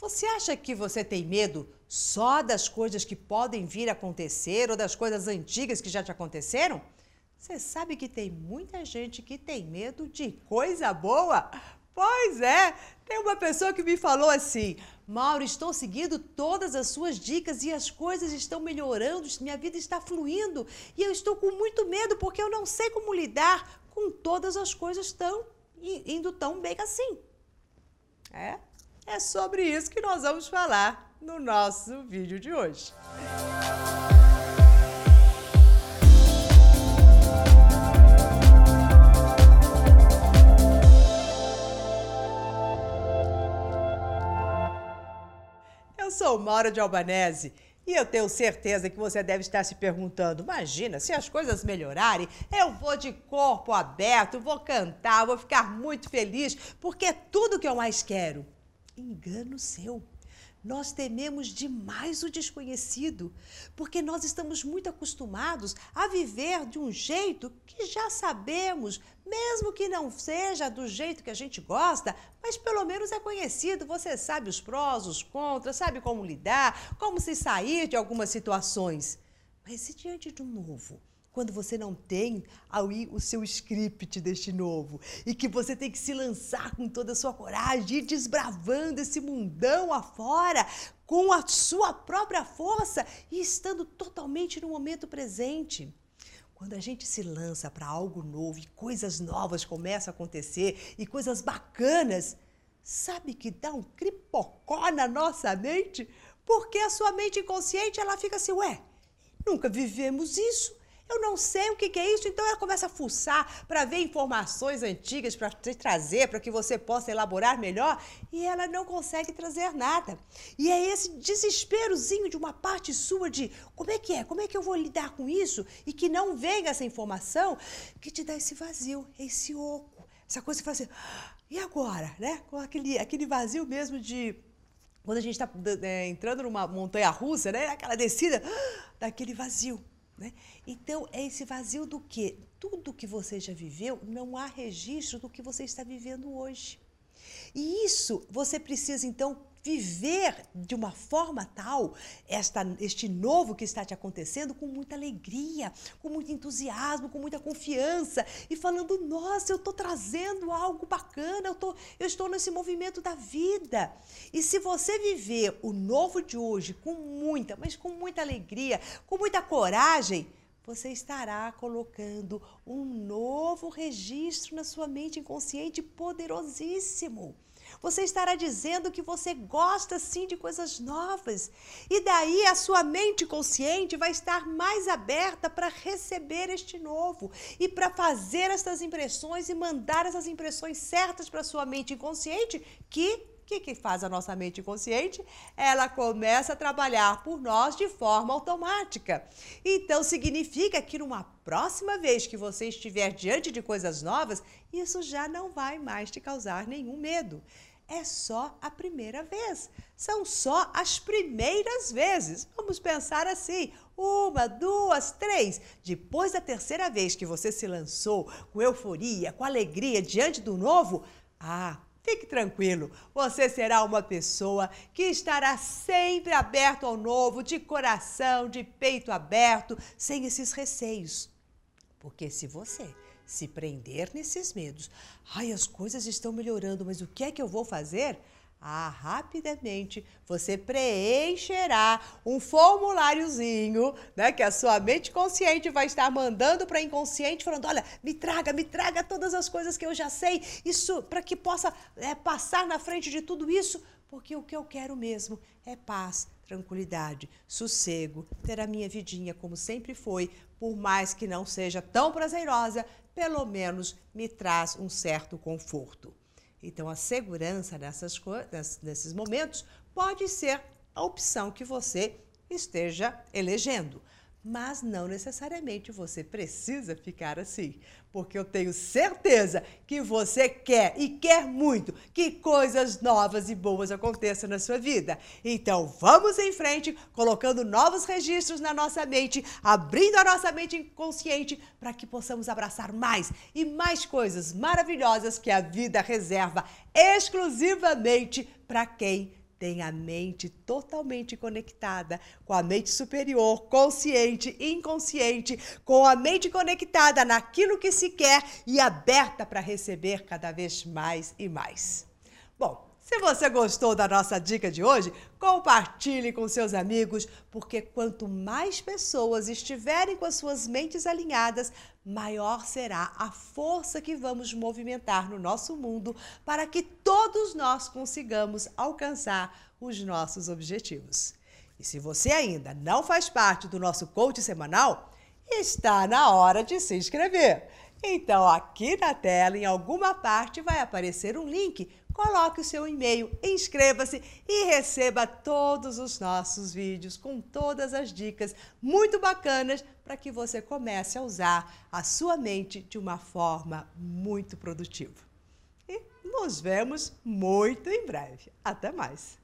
Você acha que você tem medo só das coisas que podem vir a acontecer ou das coisas antigas que já te aconteceram? Você sabe que tem muita gente que tem medo de coisa boa? Pois é, tem uma pessoa que me falou assim: Mauro, estou seguindo todas as suas dicas e as coisas estão melhorando, minha vida está fluindo e eu estou com muito medo porque eu não sei como lidar com todas as coisas tão indo tão bem assim. É, é sobre isso que nós vamos falar no nosso vídeo de hoje. Eu sou Maura de Albanese e eu tenho certeza que você deve estar se perguntando: imagina, se as coisas melhorarem, eu vou de corpo aberto, vou cantar, vou ficar muito feliz, porque é tudo que eu mais quero. Engano seu. Nós tememos demais o desconhecido, porque nós estamos muito acostumados a viver de um jeito que já sabemos, mesmo que não seja do jeito que a gente gosta, mas pelo menos é conhecido. Você sabe os prós, os contras, sabe como lidar, como se sair de algumas situações. Mas se diante de um novo, quando você não tem aí o seu script deste novo e que você tem que se lançar com toda a sua coragem, ir desbravando esse mundão afora com a sua própria força e estando totalmente no momento presente. Quando a gente se lança para algo novo e coisas novas começam a acontecer e coisas bacanas, sabe que dá um cripocó na nossa mente? Porque a sua mente inconsciente ela fica assim, ué, nunca vivemos isso. Eu não sei o que, é isso, então ela começa a fuçar para ver informações antigas para te trazer, para que você possa elaborar melhor, e ela não consegue trazer nada. E é esse desesperozinho de uma parte sua de como é que é, como é que eu vou lidar com isso, e que não venha essa informação, que te dá esse vazio, esse oco, essa coisa que faz assim, ah, e agora, né? Com aquele, aquele vazio mesmo de quando a gente está é, entrando numa montanha russa, né? Aquela descida, ah, daquele vazio. Né? Então, é esse vazio do que? Tudo que você já viveu, não há registro do que você está vivendo hoje. E isso você precisa, então, viver de uma forma tal esta, este novo que está te acontecendo com muita alegria, com muito entusiasmo, com muita confiança e falando: nossa, eu estou trazendo algo bacana, eu, tô, eu estou nesse movimento da vida. E se você viver o novo de hoje com muita, mas com muita alegria, com muita coragem, você estará colocando um novo registro na sua mente inconsciente poderosíssimo. Você estará dizendo que você gosta sim de coisas novas. E daí a sua mente consciente vai estar mais aberta para receber este novo e para fazer essas impressões e mandar essas impressões certas para sua mente inconsciente que o que, que faz a nossa mente inconsciente? Ela começa a trabalhar por nós de forma automática. Então, significa que numa próxima vez que você estiver diante de coisas novas, isso já não vai mais te causar nenhum medo é só a primeira vez. São só as primeiras vezes. Vamos pensar assim: uma, duas, três. Depois da terceira vez que você se lançou com euforia, com alegria diante do novo, ah, Fique tranquilo, você será uma pessoa que estará sempre aberto ao novo, de coração, de peito aberto, sem esses receios. Porque se você se prender nesses medos, ai, as coisas estão melhorando, mas o que é que eu vou fazer? Ah, rapidamente você preencherá um formuláriozinho, né, que a sua mente consciente vai estar mandando para inconsciente, falando: olha, me traga, me traga todas as coisas que eu já sei, isso para que possa é, passar na frente de tudo isso, porque o que eu quero mesmo é paz, tranquilidade, sossego, ter a minha vidinha como sempre foi, por mais que não seja tão prazerosa, pelo menos me traz um certo conforto. Então, a segurança nessas, nesses momentos pode ser a opção que você esteja elegendo mas não necessariamente você precisa ficar assim, porque eu tenho certeza que você quer e quer muito que coisas novas e boas aconteçam na sua vida. Então vamos em frente, colocando novos registros na nossa mente, abrindo a nossa mente inconsciente para que possamos abraçar mais e mais coisas maravilhosas que a vida reserva exclusivamente para quem tem a mente totalmente conectada com a mente superior, consciente, inconsciente, com a mente conectada naquilo que se quer e aberta para receber cada vez mais e mais. Bom, se você gostou da nossa dica de hoje, compartilhe com seus amigos, porque quanto mais pessoas estiverem com as suas mentes alinhadas, maior será a força que vamos movimentar no nosso mundo para que todos nós consigamos alcançar os nossos objetivos. E se você ainda não faz parte do nosso coach semanal, está na hora de se inscrever. Então, aqui na tela, em alguma parte, vai aparecer um link coloque o seu e-mail, inscreva-se e receba todos os nossos vídeos com todas as dicas muito bacanas para que você comece a usar a sua mente de uma forma muito produtiva. E nos vemos muito em breve. Até mais!